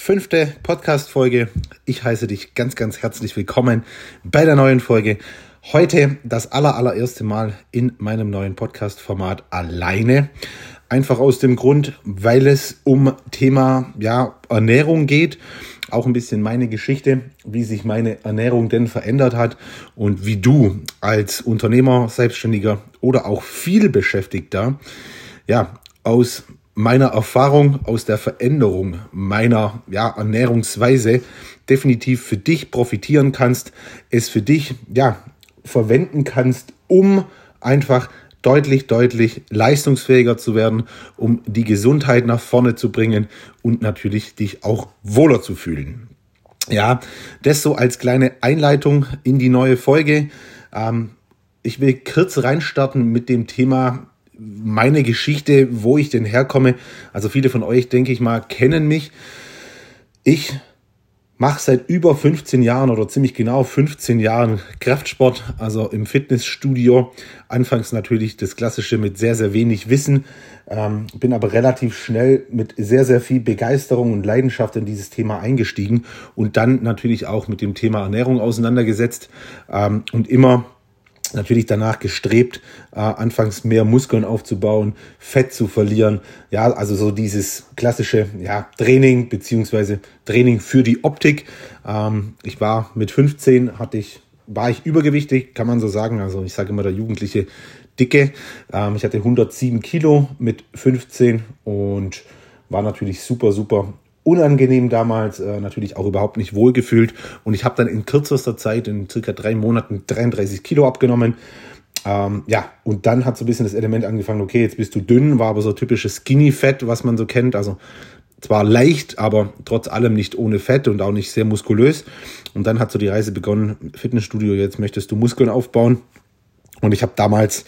fünfte Podcast-Folge. Ich heiße dich ganz, ganz herzlich willkommen bei der neuen Folge. Heute das aller, allererste Mal in meinem neuen Podcast-Format alleine. Einfach aus dem Grund, weil es um Thema ja, Ernährung geht. Auch ein bisschen meine Geschichte, wie sich meine Ernährung denn verändert hat und wie du als Unternehmer, Selbstständiger oder auch vielbeschäftigter ja, aus meiner Erfahrung aus der Veränderung meiner ja, Ernährungsweise definitiv für dich profitieren kannst, es für dich ja, verwenden kannst, um einfach deutlich, deutlich leistungsfähiger zu werden, um die Gesundheit nach vorne zu bringen und natürlich dich auch wohler zu fühlen. Ja, das so als kleine Einleitung in die neue Folge. Ähm, ich will kurz reinstarten mit dem Thema meine Geschichte, wo ich denn herkomme. Also viele von euch, denke ich mal, kennen mich. Ich mache seit über 15 Jahren oder ziemlich genau 15 Jahren Kraftsport, also im Fitnessstudio. Anfangs natürlich das Klassische mit sehr, sehr wenig Wissen, ähm, bin aber relativ schnell mit sehr, sehr viel Begeisterung und Leidenschaft in dieses Thema eingestiegen und dann natürlich auch mit dem Thema Ernährung auseinandergesetzt ähm, und immer natürlich danach gestrebt, äh, anfangs mehr Muskeln aufzubauen, Fett zu verlieren. Ja, also so dieses klassische ja, Training beziehungsweise Training für die Optik. Ähm, ich war mit 15, hatte ich, war ich übergewichtig, kann man so sagen. Also ich sage immer der jugendliche Dicke. Ähm, ich hatte 107 Kilo mit 15 und war natürlich super, super unangenehm damals, äh, natürlich auch überhaupt nicht wohlgefühlt. Und ich habe dann in kürzester Zeit, in circa drei Monaten, 33 Kilo abgenommen. Ähm, ja, und dann hat so ein bisschen das Element angefangen, okay, jetzt bist du dünn, war aber so typisches Skinny-Fett, was man so kennt. Also zwar leicht, aber trotz allem nicht ohne Fett und auch nicht sehr muskulös. Und dann hat so die Reise begonnen, Fitnessstudio, jetzt möchtest du Muskeln aufbauen. Und ich habe damals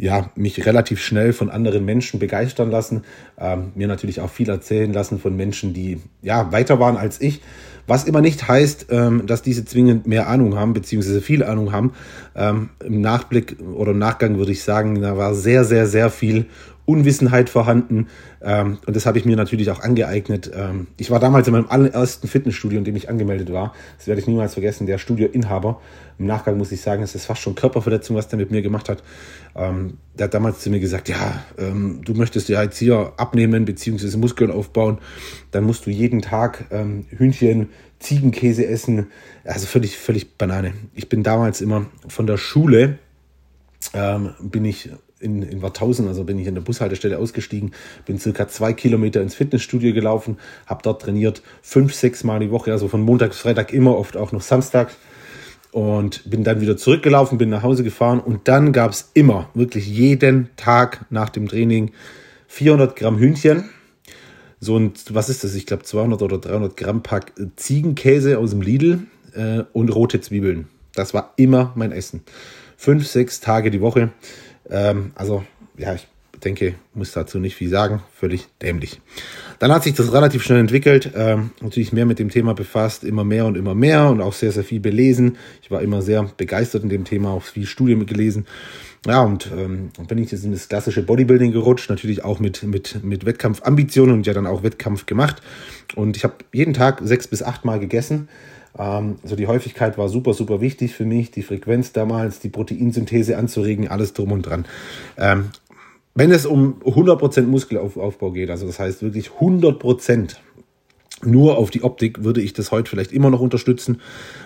ja, mich relativ schnell von anderen Menschen begeistern lassen, ähm, mir natürlich auch viel erzählen lassen von Menschen, die ja weiter waren als ich. Was immer nicht heißt, ähm, dass diese zwingend mehr Ahnung haben, beziehungsweise viel Ahnung haben. Ähm, Im Nachblick oder im Nachgang würde ich sagen, da war sehr, sehr, sehr viel Unwissenheit vorhanden. Ähm, und das habe ich mir natürlich auch angeeignet. Ähm, ich war damals in meinem allerersten Fitnessstudio, in dem ich angemeldet war. Das werde ich niemals vergessen, der Studioinhaber. Im Nachgang muss ich sagen, es ist fast schon Körperverletzung, was der mit mir gemacht hat. Ähm, der hat damals zu mir gesagt, ja, ähm, du möchtest ja jetzt hier abnehmen bzw. Muskeln aufbauen. Dann musst du jeden Tag ähm, Hühnchen, Ziegenkäse essen. Also völlig, völlig Banane. Ich bin damals immer von der Schule, ähm, bin ich in, in Warthausen, also bin ich in der Bushaltestelle ausgestiegen, bin circa zwei Kilometer ins Fitnessstudio gelaufen, habe dort trainiert, fünf, sechs Mal die Woche, also von Montag bis Freitag immer, oft auch noch Samstag. Und bin dann wieder zurückgelaufen, bin nach Hause gefahren und dann gab es immer, wirklich jeden Tag nach dem Training 400 Gramm Hühnchen, so ein, was ist das, ich glaube 200 oder 300 Gramm Pack Ziegenkäse aus dem Lidl äh, und rote Zwiebeln. Das war immer mein Essen. Fünf, sechs Tage die Woche. Ähm, also, ja, ich denke, muss dazu nicht viel sagen. Völlig dämlich. Dann hat sich das relativ schnell entwickelt. Ähm, natürlich mehr mit dem Thema befasst, immer mehr und immer mehr und auch sehr, sehr viel belesen. Ich war immer sehr begeistert in dem Thema, auch viel Studien gelesen. Ja, und ähm, bin ich jetzt in das klassische Bodybuilding gerutscht, natürlich auch mit, mit, mit Wettkampfambitionen und ja dann auch Wettkampf gemacht. Und ich habe jeden Tag sechs bis acht Mal gegessen. Also die Häufigkeit war super, super wichtig für mich, die Frequenz damals, die Proteinsynthese anzuregen, alles drum und dran. Ähm, wenn es um 100% Muskelaufbau geht, also das heißt wirklich 100% nur auf die Optik, würde ich das heute vielleicht immer noch unterstützen.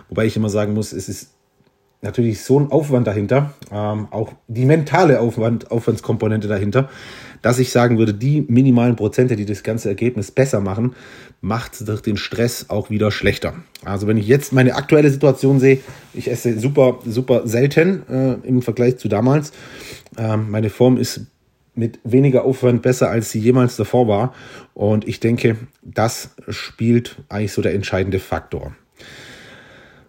Wobei ich immer sagen muss, es ist natürlich so ein Aufwand dahinter, ähm, auch die mentale Aufwand, Aufwandskomponente dahinter, dass ich sagen würde, die minimalen Prozente, die das ganze Ergebnis besser machen, macht den Stress auch wieder schlechter. Also wenn ich jetzt meine aktuelle Situation sehe, ich esse super, super selten äh, im Vergleich zu damals. Ähm, meine Form ist mit weniger Aufwand besser, als sie jemals davor war. Und ich denke, das spielt eigentlich so der entscheidende Faktor.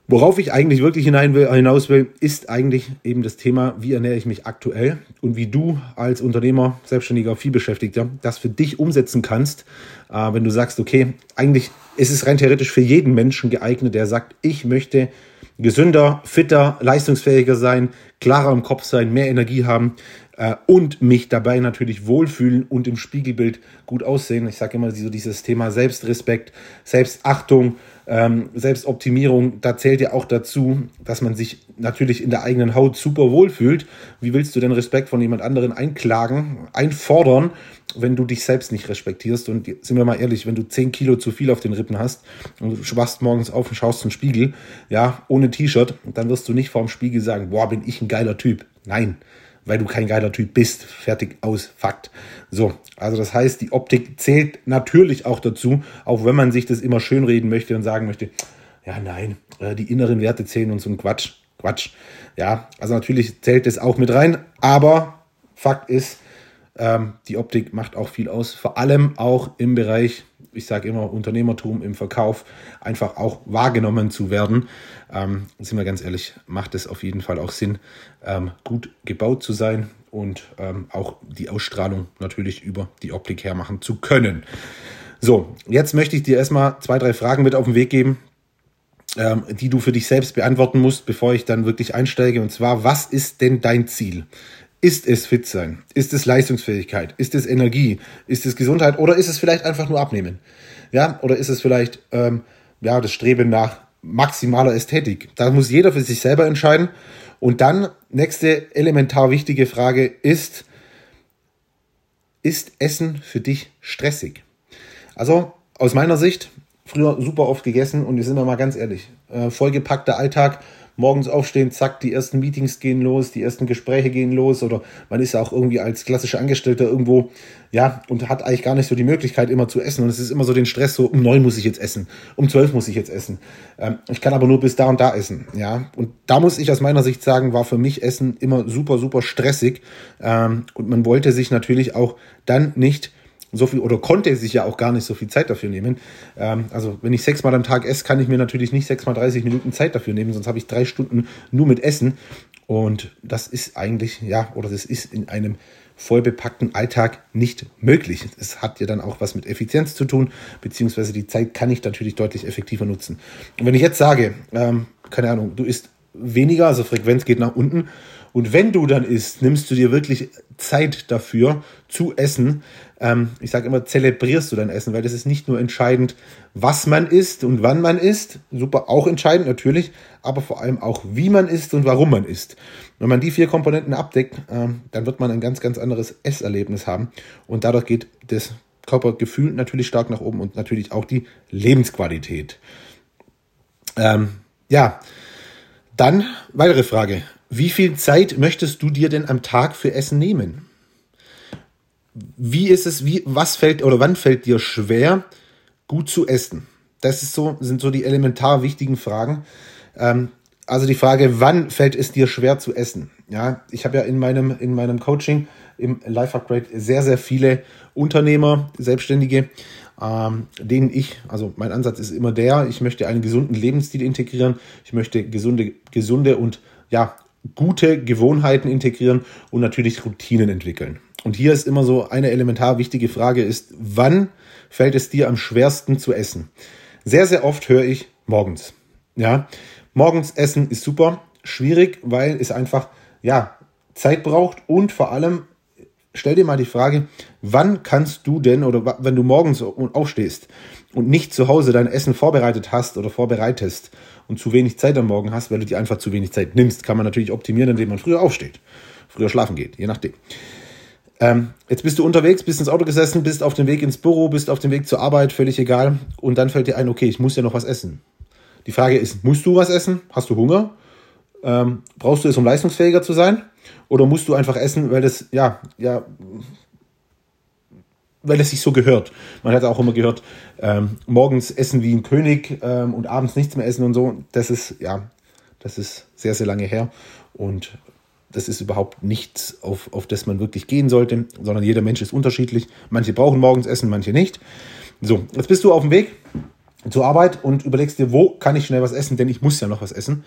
Worauf ich eigentlich wirklich will, hinaus will, ist eigentlich eben das Thema, wie ernähre ich mich aktuell und wie du als Unternehmer, Selbstständiger, vielbeschäftigter das für dich umsetzen kannst, äh, wenn du sagst, okay, eigentlich ist es rein theoretisch für jeden Menschen geeignet, der sagt, ich möchte gesünder, fitter, leistungsfähiger sein, klarer im Kopf sein, mehr Energie haben äh, und mich dabei natürlich wohlfühlen und im Spiegelbild gut aussehen. Ich sage immer so dieses Thema Selbstrespekt, Selbstachtung, ähm, Selbstoptimierung, da zählt ja auch dazu, dass man sich natürlich in der eigenen Haut super wohlfühlt. Wie willst du denn Respekt von jemand anderen einklagen, einfordern, wenn du dich selbst nicht respektierst? Und sind wir mal ehrlich, wenn du 10 Kilo zu viel auf den Rippen hast und du wachst morgens auf und schaust zum Spiegel, ja, ohne T-Shirt, dann wirst du nicht vorm Spiegel sagen, boah, bin ich ein geiler Typ. Nein, weil du kein geiler Typ bist. Fertig aus, Fakt. So, also das heißt, die Optik zählt natürlich auch dazu, auch wenn man sich das immer schönreden möchte und sagen möchte, ja, nein, äh, die inneren Werte zählen und so ein Quatsch. Quatsch. Ja, also natürlich zählt das auch mit rein, aber Fakt ist, ähm, die Optik macht auch viel aus, vor allem auch im Bereich ich sage immer, Unternehmertum im Verkauf einfach auch wahrgenommen zu werden. Ähm, sind wir ganz ehrlich, macht es auf jeden Fall auch Sinn, ähm, gut gebaut zu sein und ähm, auch die Ausstrahlung natürlich über die Optik hermachen zu können. So, jetzt möchte ich dir erstmal zwei, drei Fragen mit auf den Weg geben, ähm, die du für dich selbst beantworten musst, bevor ich dann wirklich einsteige. Und zwar, was ist denn dein Ziel? Ist es fit sein? Ist es Leistungsfähigkeit? Ist es Energie? Ist es Gesundheit? Oder ist es vielleicht einfach nur Abnehmen? Ja, oder ist es vielleicht ähm, ja, das Streben nach maximaler Ästhetik? Da muss jeder für sich selber entscheiden. Und dann, nächste elementar wichtige Frage ist, ist Essen für dich stressig? Also aus meiner Sicht, früher super oft gegessen und wir sind mal ganz ehrlich, äh, vollgepackter Alltag, morgens aufstehen, zack, die ersten Meetings gehen los, die ersten Gespräche gehen los oder man ist ja auch irgendwie als klassischer Angestellter irgendwo, ja, und hat eigentlich gar nicht so die Möglichkeit immer zu essen und es ist immer so den Stress, so um neun muss ich jetzt essen, um zwölf muss ich jetzt essen. Ähm, ich kann aber nur bis da und da essen, ja. Und da muss ich aus meiner Sicht sagen, war für mich Essen immer super, super stressig ähm, und man wollte sich natürlich auch dann nicht so viel oder konnte sich ja auch gar nicht so viel Zeit dafür nehmen. Ähm, also wenn ich sechsmal am Tag esse, kann ich mir natürlich nicht sechsmal 30 Minuten Zeit dafür nehmen, sonst habe ich drei Stunden nur mit Essen. Und das ist eigentlich, ja, oder das ist in einem vollbepackten Alltag nicht möglich. Es hat ja dann auch was mit Effizienz zu tun, beziehungsweise die Zeit kann ich natürlich deutlich effektiver nutzen. Und wenn ich jetzt sage, ähm, keine Ahnung, du isst weniger, also Frequenz geht nach unten und wenn du dann isst, nimmst du dir wirklich Zeit dafür zu essen. Ähm, ich sage immer, zelebrierst du dein Essen, weil das ist nicht nur entscheidend, was man isst und wann man isst. Super, auch entscheidend natürlich, aber vor allem auch, wie man isst und warum man isst. Wenn man die vier Komponenten abdeckt, ähm, dann wird man ein ganz, ganz anderes Esserlebnis haben. Und dadurch geht das Körpergefühl natürlich stark nach oben und natürlich auch die Lebensqualität. Ähm, ja, dann weitere Frage. Wie viel Zeit möchtest du dir denn am Tag für Essen nehmen? Wie ist es, wie, was fällt oder wann fällt dir schwer, gut zu essen? Das ist so, sind so die elementar wichtigen Fragen. Ähm, also die Frage, wann fällt es dir schwer zu essen? Ja, ich habe ja in meinem, in meinem Coaching im Life Upgrade sehr, sehr viele Unternehmer, Selbstständige, ähm, denen ich, also mein Ansatz ist immer der, ich möchte einen gesunden Lebensstil integrieren, ich möchte gesunde, gesunde und ja, gute Gewohnheiten integrieren und natürlich Routinen entwickeln. Und hier ist immer so eine elementar wichtige Frage ist, wann fällt es dir am schwersten zu essen? Sehr, sehr oft höre ich morgens. Ja, morgens essen ist super, schwierig, weil es einfach, ja, Zeit braucht und vor allem stell dir mal die Frage, wann kannst du denn oder wenn du morgens aufstehst und nicht zu Hause dein Essen vorbereitet hast oder vorbereitest und zu wenig Zeit am Morgen hast, weil du dir einfach zu wenig Zeit nimmst, kann man natürlich optimieren, indem man früher aufsteht, früher schlafen geht, je nachdem. Ähm, jetzt bist du unterwegs, bist ins Auto gesessen, bist auf dem Weg ins Büro, bist auf dem Weg zur Arbeit, völlig egal. Und dann fällt dir ein, okay, ich muss ja noch was essen. Die Frage ist, musst du was essen? Hast du Hunger? Ähm, brauchst du es, um leistungsfähiger zu sein? Oder musst du einfach essen, weil das, ja, ja, weil es sich so gehört. Man hat auch immer gehört, ähm, morgens essen wie ein König ähm, und abends nichts mehr essen und so. Das ist, ja, das ist sehr, sehr lange her. Und das ist überhaupt nichts, auf, auf das man wirklich gehen sollte, sondern jeder Mensch ist unterschiedlich. Manche brauchen morgens Essen, manche nicht. So, jetzt bist du auf dem Weg zur Arbeit und überlegst dir, wo kann ich schnell was essen, denn ich muss ja noch was essen.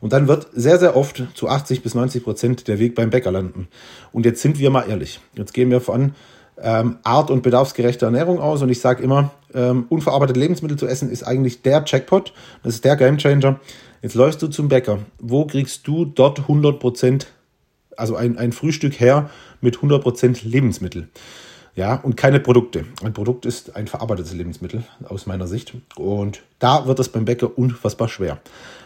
Und dann wird sehr, sehr oft zu 80 bis 90 Prozent der Weg beim Bäcker landen. Und jetzt sind wir mal ehrlich. Jetzt gehen wir von ähm, art- und bedarfsgerechte Ernährung aus. Und ich sage immer, ähm, unverarbeitete Lebensmittel zu essen ist eigentlich der Jackpot, das ist der Gamechanger. Jetzt läufst du zum Bäcker. Wo kriegst du dort 100%, also ein, ein Frühstück her mit 100% Lebensmittel? Ja, und keine Produkte. Ein Produkt ist ein verarbeitetes Lebensmittel aus meiner Sicht. Und da wird es beim Bäcker unfassbar schwer.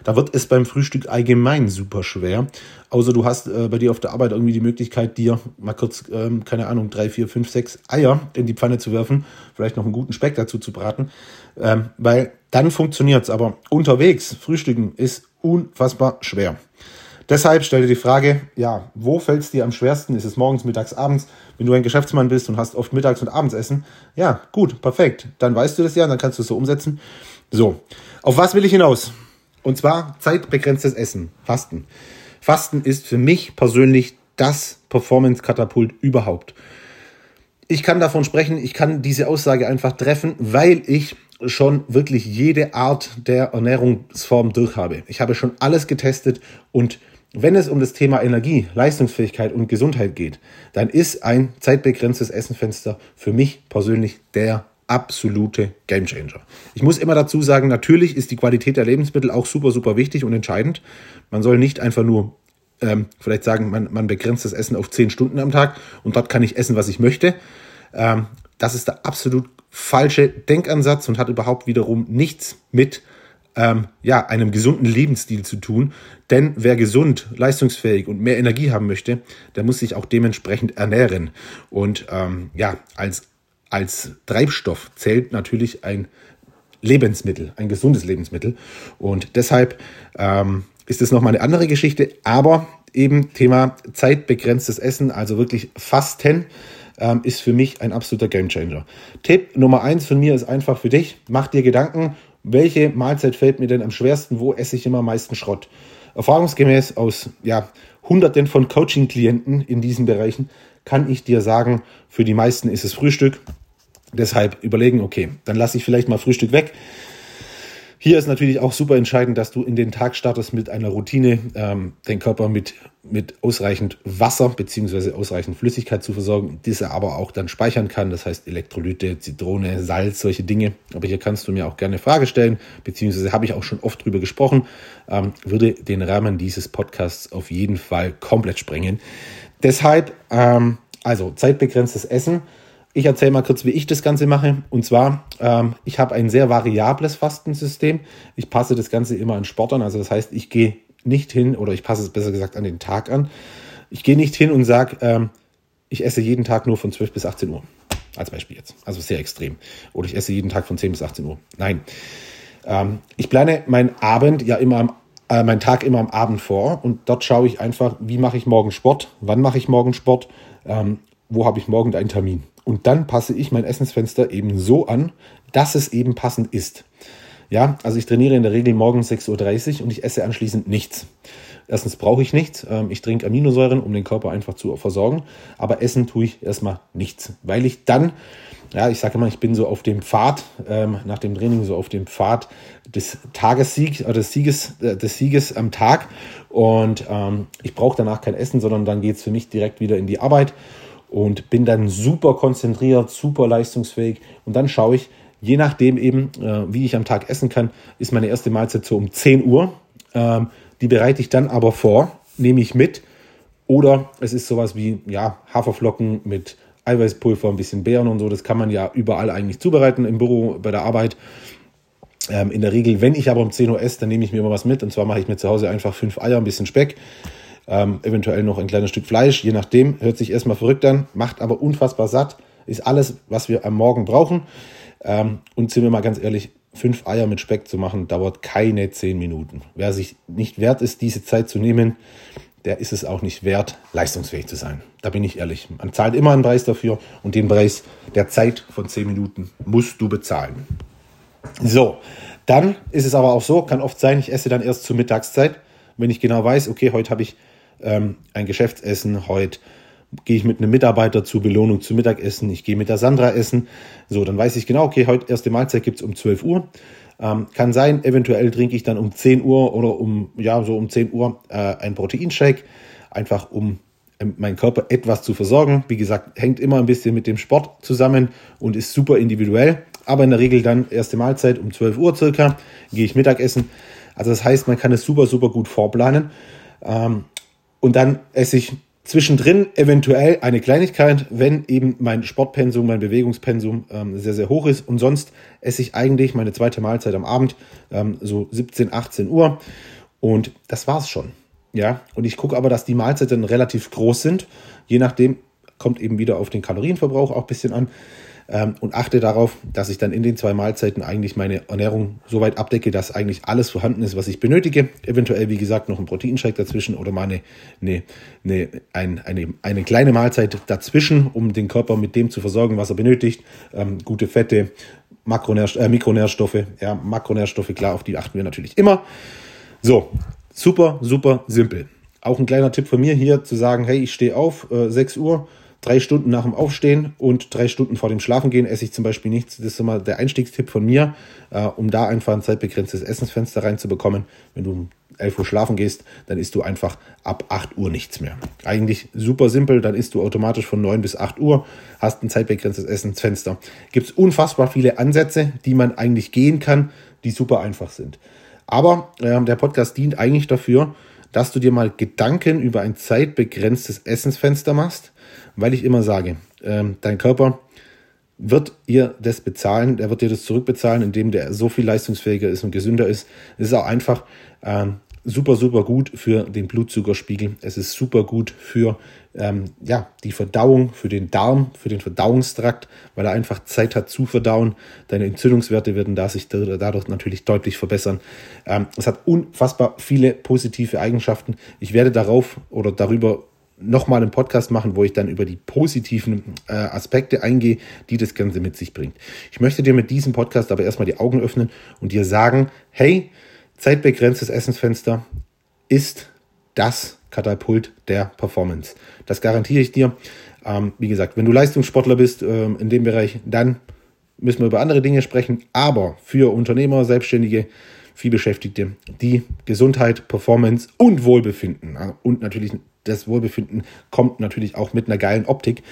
Da wird es beim Frühstück allgemein super schwer. Außer du hast äh, bei dir auf der Arbeit irgendwie die Möglichkeit, dir mal kurz, ähm, keine Ahnung, drei, vier, fünf, sechs Eier in die Pfanne zu werfen, vielleicht noch einen guten Speck dazu zu braten. Ähm, weil dann funktioniert es. Aber unterwegs, Frühstücken ist unfassbar schwer. Deshalb stell dir die Frage, ja, wo fällt es dir am schwersten? Ist es morgens, mittags, abends? Wenn du ein Geschäftsmann bist und hast oft Mittags- und Abendsessen, ja, gut, perfekt. Dann weißt du das ja, dann kannst du es so umsetzen. So, auf was will ich hinaus? Und zwar zeitbegrenztes Essen, Fasten. Fasten ist für mich persönlich das Performance-Katapult überhaupt. Ich kann davon sprechen, ich kann diese Aussage einfach treffen, weil ich schon wirklich jede Art der Ernährungsform durchhabe. Ich habe schon alles getestet und wenn es um das Thema Energie, Leistungsfähigkeit und Gesundheit geht, dann ist ein zeitbegrenztes Essenfenster für mich persönlich der absolute Gamechanger. Ich muss immer dazu sagen, natürlich ist die Qualität der Lebensmittel auch super, super wichtig und entscheidend. Man soll nicht einfach nur ähm, vielleicht sagen, man, man begrenzt das Essen auf zehn Stunden am Tag und dort kann ich essen, was ich möchte. Ähm, das ist der absolut falsche Denkansatz und hat überhaupt wiederum nichts mit ähm, ja, einem gesunden Lebensstil zu tun. Denn wer gesund, leistungsfähig und mehr Energie haben möchte, der muss sich auch dementsprechend ernähren. Und ähm, ja, als, als Treibstoff zählt natürlich ein Lebensmittel, ein gesundes Lebensmittel. Und deshalb ähm, ist es nochmal eine andere Geschichte, aber eben Thema zeitbegrenztes Essen, also wirklich Fasten ähm, ist für mich ein absoluter Gamechanger. Tipp Nummer eins von mir ist einfach für dich, mach dir Gedanken, welche Mahlzeit fällt mir denn am schwersten, wo esse ich immer am meisten Schrott. Erfahrungsgemäß aus ja, Hunderten von Coaching-Klienten in diesen Bereichen kann ich dir sagen, für die meisten ist es Frühstück. Deshalb überlegen, okay, dann lasse ich vielleicht mal Frühstück weg. Hier ist natürlich auch super entscheidend, dass du in den Tag startest mit einer Routine, ähm, den Körper mit, mit ausreichend Wasser bzw. ausreichend Flüssigkeit zu versorgen, diese aber auch dann speichern kann. Das heißt Elektrolyte, Zitrone, Salz, solche Dinge. Aber hier kannst du mir auch gerne Frage stellen, beziehungsweise habe ich auch schon oft drüber gesprochen, ähm, würde den Rahmen dieses Podcasts auf jeden Fall komplett sprengen. Deshalb, ähm, also zeitbegrenztes Essen ich erzähle mal kurz, wie ich das Ganze mache. Und zwar, ähm, ich habe ein sehr variables Fastensystem. Ich passe das Ganze immer an Sport an. Also das heißt, ich gehe nicht hin, oder ich passe es besser gesagt an den Tag an. Ich gehe nicht hin und sage, ähm, ich esse jeden Tag nur von 12 bis 18 Uhr. Als Beispiel jetzt. Also sehr extrem. Oder ich esse jeden Tag von 10 bis 18 Uhr. Nein. Ähm, ich plane meinen Abend ja immer am äh, Tag immer am Abend vor und dort schaue ich einfach, wie mache ich morgen Sport, wann mache ich morgen Sport, ähm, wo habe ich morgen einen Termin. Und dann passe ich mein Essensfenster eben so an, dass es eben passend ist. Ja, also ich trainiere in der Regel morgens 6.30 Uhr und ich esse anschließend nichts. Erstens brauche ich nichts. Ähm, ich trinke Aminosäuren, um den Körper einfach zu versorgen. Aber essen tue ich erstmal nichts, weil ich dann, ja, ich sage immer, ich bin so auf dem Pfad, ähm, nach dem Training so auf dem Pfad des Tagessiegs, äh, des Sieges, äh, des Sieges am Tag. Und ähm, ich brauche danach kein Essen, sondern dann geht es für mich direkt wieder in die Arbeit und bin dann super konzentriert, super leistungsfähig. Und dann schaue ich, je nachdem eben, äh, wie ich am Tag essen kann, ist meine erste Mahlzeit so um 10 Uhr. Ähm, die bereite ich dann aber vor, nehme ich mit. Oder es ist sowas wie ja, Haferflocken mit Eiweißpulver, ein bisschen Beeren und so. Das kann man ja überall eigentlich zubereiten, im Büro, bei der Arbeit. Ähm, in der Regel, wenn ich aber um 10 Uhr esse, dann nehme ich mir immer was mit. Und zwar mache ich mir zu Hause einfach fünf Eier, ein bisschen Speck, ähm, eventuell noch ein kleines Stück Fleisch, je nachdem. Hört sich erstmal verrückt an, macht aber unfassbar satt. Ist alles, was wir am Morgen brauchen. Ähm, und sind wir mal ganz ehrlich, fünf Eier mit Speck zu machen, dauert keine zehn Minuten. Wer sich nicht wert ist, diese Zeit zu nehmen, der ist es auch nicht wert, leistungsfähig zu sein. Da bin ich ehrlich. Man zahlt immer einen Preis dafür und den Preis der Zeit von zehn Minuten musst du bezahlen. So, dann ist es aber auch so, kann oft sein, ich esse dann erst zur Mittagszeit, wenn ich genau weiß, okay, heute habe ich ähm, ein Geschäftsessen, heute gehe ich mit einem Mitarbeiter zur Belohnung zu Mittagessen, ich gehe mit der Sandra essen. So, dann weiß ich genau, okay, heute erste Mahlzeit gibt es um 12 Uhr. Ähm, kann sein, eventuell trinke ich dann um 10 Uhr oder um, ja, so um 10 Uhr äh, ein Proteinshake, einfach um meinen Körper etwas zu versorgen. Wie gesagt, hängt immer ein bisschen mit dem Sport zusammen und ist super individuell. Aber in der Regel dann erste Mahlzeit um 12 Uhr circa, gehe ich Mittagessen. Also das heißt, man kann es super, super gut vorplanen. Ähm, und dann esse ich Zwischendrin eventuell eine Kleinigkeit, wenn eben mein Sportpensum, mein Bewegungspensum ähm, sehr, sehr hoch ist. Und sonst esse ich eigentlich meine zweite Mahlzeit am Abend, ähm, so 17, 18 Uhr. Und das war's schon. Ja, und ich gucke aber, dass die Mahlzeiten relativ groß sind. Je nachdem kommt eben wieder auf den Kalorienverbrauch auch ein bisschen an ähm, und achte darauf, dass ich dann in den zwei Mahlzeiten eigentlich meine Ernährung so weit abdecke, dass eigentlich alles vorhanden ist, was ich benötige. Eventuell, wie gesagt, noch ein Proteinshake dazwischen oder mal eine, eine, eine, ein, eine, eine kleine Mahlzeit dazwischen, um den Körper mit dem zu versorgen, was er benötigt. Ähm, gute Fette, Makronährst äh, Mikronährstoffe, ja, Makronährstoffe, klar, auf die achten wir natürlich immer. So, super, super simpel. Auch ein kleiner Tipp von mir hier zu sagen, hey, ich stehe auf, äh, 6 Uhr, drei Stunden nach dem Aufstehen und drei Stunden vor dem Schlafengehen esse ich zum Beispiel nichts. Das ist immer der Einstiegstipp von mir, äh, um da einfach ein zeitbegrenztes Essensfenster reinzubekommen. Wenn du um 11 Uhr schlafen gehst, dann isst du einfach ab 8 Uhr nichts mehr. Eigentlich super simpel, dann isst du automatisch von 9 bis 8 Uhr, hast ein zeitbegrenztes Essensfenster. Gibt es unfassbar viele Ansätze, die man eigentlich gehen kann, die super einfach sind. Aber äh, der Podcast dient eigentlich dafür, dass du dir mal Gedanken über ein zeitbegrenztes Essensfenster machst weil ich immer sage, ähm, dein Körper wird ihr das bezahlen, der wird dir das zurückbezahlen, indem der so viel leistungsfähiger ist und gesünder ist. Es ist auch einfach ähm, super, super gut für den Blutzuckerspiegel. Es ist super gut für ähm, ja, die Verdauung, für den Darm, für den Verdauungstrakt, weil er einfach Zeit hat zu verdauen. Deine Entzündungswerte werden da sich dadurch natürlich deutlich verbessern. Ähm, es hat unfassbar viele positive Eigenschaften. Ich werde darauf oder darüber nochmal einen Podcast machen, wo ich dann über die positiven äh, Aspekte eingehe, die das Ganze mit sich bringt. Ich möchte dir mit diesem Podcast aber erstmal die Augen öffnen und dir sagen, hey, zeitbegrenztes Essensfenster ist das Katapult der Performance. Das garantiere ich dir. Ähm, wie gesagt, wenn du Leistungssportler bist ähm, in dem Bereich, dann müssen wir über andere Dinge sprechen. Aber für Unternehmer, Selbstständige, vielbeschäftigte, die Gesundheit, Performance und Wohlbefinden äh, und natürlich das Wohlbefinden kommt natürlich auch mit einer geilen Optik,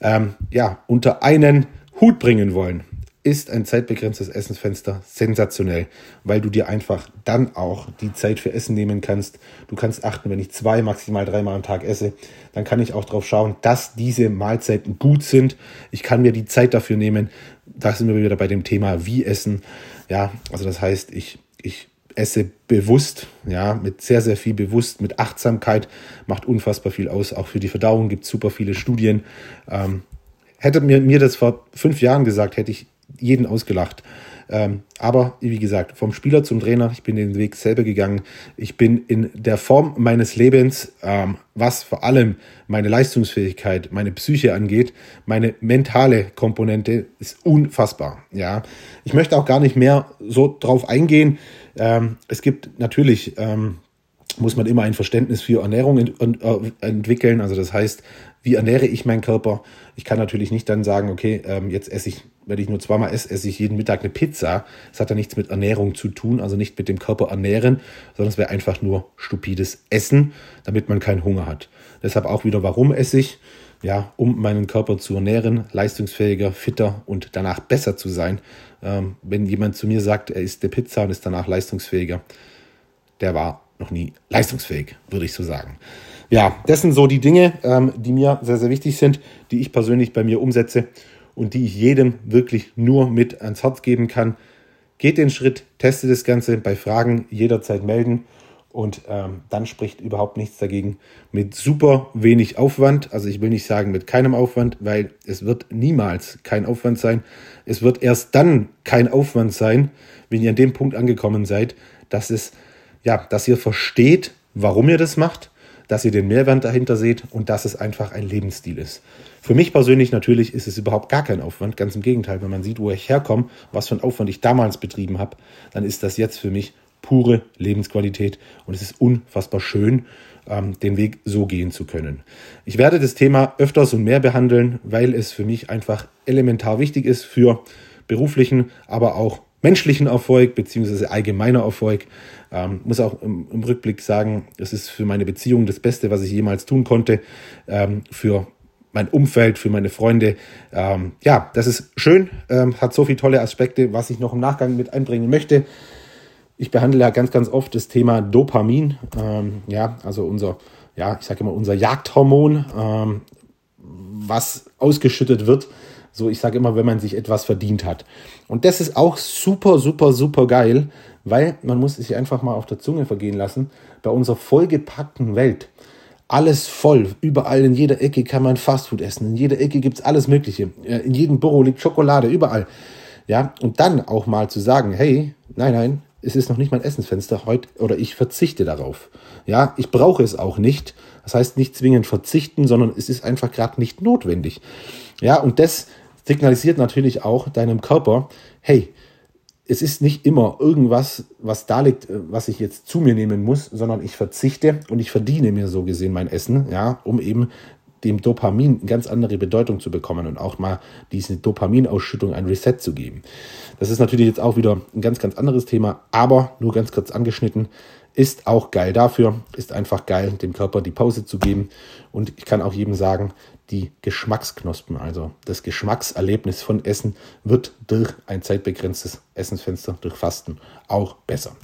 ähm, ja, unter einen Hut bringen wollen, ist ein zeitbegrenztes Essensfenster sensationell, weil du dir einfach dann auch die Zeit für Essen nehmen kannst. Du kannst achten, wenn ich zwei, maximal dreimal am Tag esse, dann kann ich auch darauf schauen, dass diese Mahlzeiten gut sind. Ich kann mir die Zeit dafür nehmen. Da sind wir wieder bei dem Thema wie essen. Ja, also das heißt, ich, ich esse bewusst, ja, mit sehr, sehr viel bewusst, mit Achtsamkeit, macht unfassbar viel aus. Auch für die Verdauung gibt es super viele Studien. Ähm, hätte mir, mir das vor fünf Jahren gesagt, hätte ich jeden ausgelacht. Ähm, aber wie gesagt, vom Spieler zum Trainer, ich bin den Weg selber gegangen. Ich bin in der Form meines Lebens, ähm, was vor allem meine Leistungsfähigkeit, meine Psyche angeht, meine mentale Komponente ist unfassbar. Ja, ich möchte auch gar nicht mehr so drauf eingehen. Ähm, es gibt natürlich ähm, muss man immer ein Verständnis für Ernährung äh, entwickeln. Also das heißt, wie ernähre ich meinen Körper? Ich kann natürlich nicht dann sagen, okay, ähm, jetzt esse ich, wenn ich nur zweimal esse, esse ich jeden Mittag eine Pizza. Das hat ja nichts mit Ernährung zu tun, also nicht mit dem Körper ernähren, sondern es wäre einfach nur stupides Essen, damit man keinen Hunger hat. Deshalb auch wieder, warum esse ich? Ja, um meinen Körper zu ernähren, leistungsfähiger, fitter und danach besser zu sein. Ähm, wenn jemand zu mir sagt, er isst eine Pizza und ist danach leistungsfähiger, der war noch nie leistungsfähig, würde ich so sagen. Ja, das sind so die Dinge, ähm, die mir sehr, sehr wichtig sind, die ich persönlich bei mir umsetze und die ich jedem wirklich nur mit ans Herz geben kann. Geht den Schritt, testet das Ganze, bei Fragen jederzeit melden und ähm, dann spricht überhaupt nichts dagegen. Mit super wenig Aufwand, also ich will nicht sagen mit keinem Aufwand, weil es wird niemals kein Aufwand sein. Es wird erst dann kein Aufwand sein, wenn ihr an dem Punkt angekommen seid, dass es ja, dass ihr versteht, warum ihr das macht, dass ihr den Mehrwert dahinter seht und dass es einfach ein Lebensstil ist. Für mich persönlich natürlich ist es überhaupt gar kein Aufwand, ganz im Gegenteil, wenn man sieht, wo ich herkomme, was für einen Aufwand ich damals betrieben habe, dann ist das jetzt für mich pure Lebensqualität und es ist unfassbar schön, ähm, den Weg so gehen zu können. Ich werde das Thema öfters und mehr behandeln, weil es für mich einfach elementar wichtig ist für beruflichen, aber auch menschlichen Erfolg beziehungsweise allgemeiner Erfolg. Ähm, muss auch im, im, Rückblick sagen, es ist für meine Beziehung das Beste, was ich jemals tun konnte. Ähm, für mein Umfeld, für meine Freunde. Ähm, ja, das ist schön, ähm, hat so viele tolle Aspekte, was ich noch im Nachgang mit einbringen möchte. Ich behandle ja ganz, ganz oft das Thema Dopamin. Ähm, ja, also unser, ja, ich sage immer unser Jagdhormon, ähm, was ausgeschüttet wird. So, ich sage immer, wenn man sich etwas verdient hat. Und das ist auch super, super, super geil, weil man muss sich einfach mal auf der Zunge vergehen lassen. Bei unserer vollgepackten Welt, alles voll, überall in jeder Ecke kann man Fastfood essen, in jeder Ecke gibt es alles Mögliche, in jedem Büro liegt Schokolade, überall. Ja, und dann auch mal zu sagen, hey, nein, nein, es ist noch nicht mein Essensfenster heute oder ich verzichte darauf. Ja, ich brauche es auch nicht. Das heißt nicht zwingend verzichten, sondern es ist einfach gerade nicht notwendig. Ja, und das signalisiert natürlich auch deinem Körper, hey, es ist nicht immer irgendwas, was da liegt, äh, was ich jetzt zu mir nehmen muss, sondern ich verzichte und ich verdiene mir so gesehen mein Essen, ja, um eben dem Dopamin eine ganz andere Bedeutung zu bekommen und auch mal diese Dopaminausschüttung ein Reset zu geben. Das ist natürlich jetzt auch wieder ein ganz, ganz anderes Thema, aber nur ganz kurz angeschnitten. Ist auch geil dafür, ist einfach geil, dem Körper die Pause zu geben. Und ich kann auch jedem sagen, die Geschmacksknospen, also das Geschmackserlebnis von Essen, wird durch ein zeitbegrenztes Essensfenster, durch Fasten auch besser.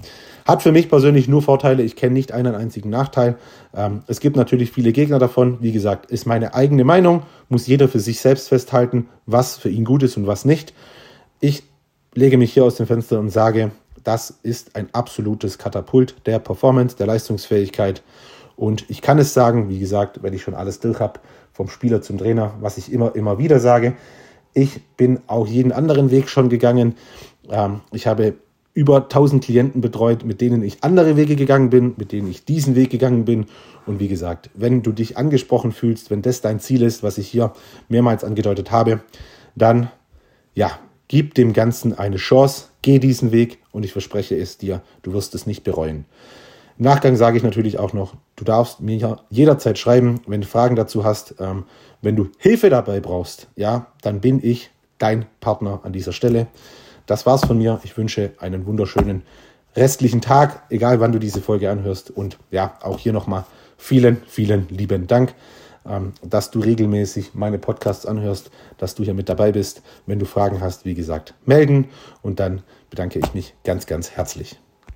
Hat für mich persönlich nur Vorteile, ich kenne nicht einen einzigen Nachteil. Ähm, es gibt natürlich viele Gegner davon. Wie gesagt, ist meine eigene Meinung, muss jeder für sich selbst festhalten, was für ihn gut ist und was nicht. Ich lege mich hier aus dem Fenster und sage, das ist ein absolutes Katapult der Performance, der Leistungsfähigkeit. Und ich kann es sagen, wie gesagt, wenn ich schon alles durch habe, vom Spieler zum Trainer, was ich immer, immer wieder sage. Ich bin auch jeden anderen Weg schon gegangen. Ähm, ich habe über 1000 Klienten betreut, mit denen ich andere Wege gegangen bin, mit denen ich diesen Weg gegangen bin. Und wie gesagt, wenn du dich angesprochen fühlst, wenn das dein Ziel ist, was ich hier mehrmals angedeutet habe, dann ja, gib dem Ganzen eine Chance, geh diesen Weg und ich verspreche es dir, du wirst es nicht bereuen. Im Nachgang sage ich natürlich auch noch, du darfst mir jederzeit schreiben, wenn du Fragen dazu hast. Ähm, wenn du Hilfe dabei brauchst, ja, dann bin ich dein Partner an dieser Stelle. Das war's von mir. Ich wünsche einen wunderschönen restlichen Tag, egal wann du diese Folge anhörst. Und ja, auch hier nochmal vielen, vielen lieben Dank, dass du regelmäßig meine Podcasts anhörst, dass du hier mit dabei bist. Wenn du Fragen hast, wie gesagt, melden. Und dann bedanke ich mich ganz, ganz herzlich.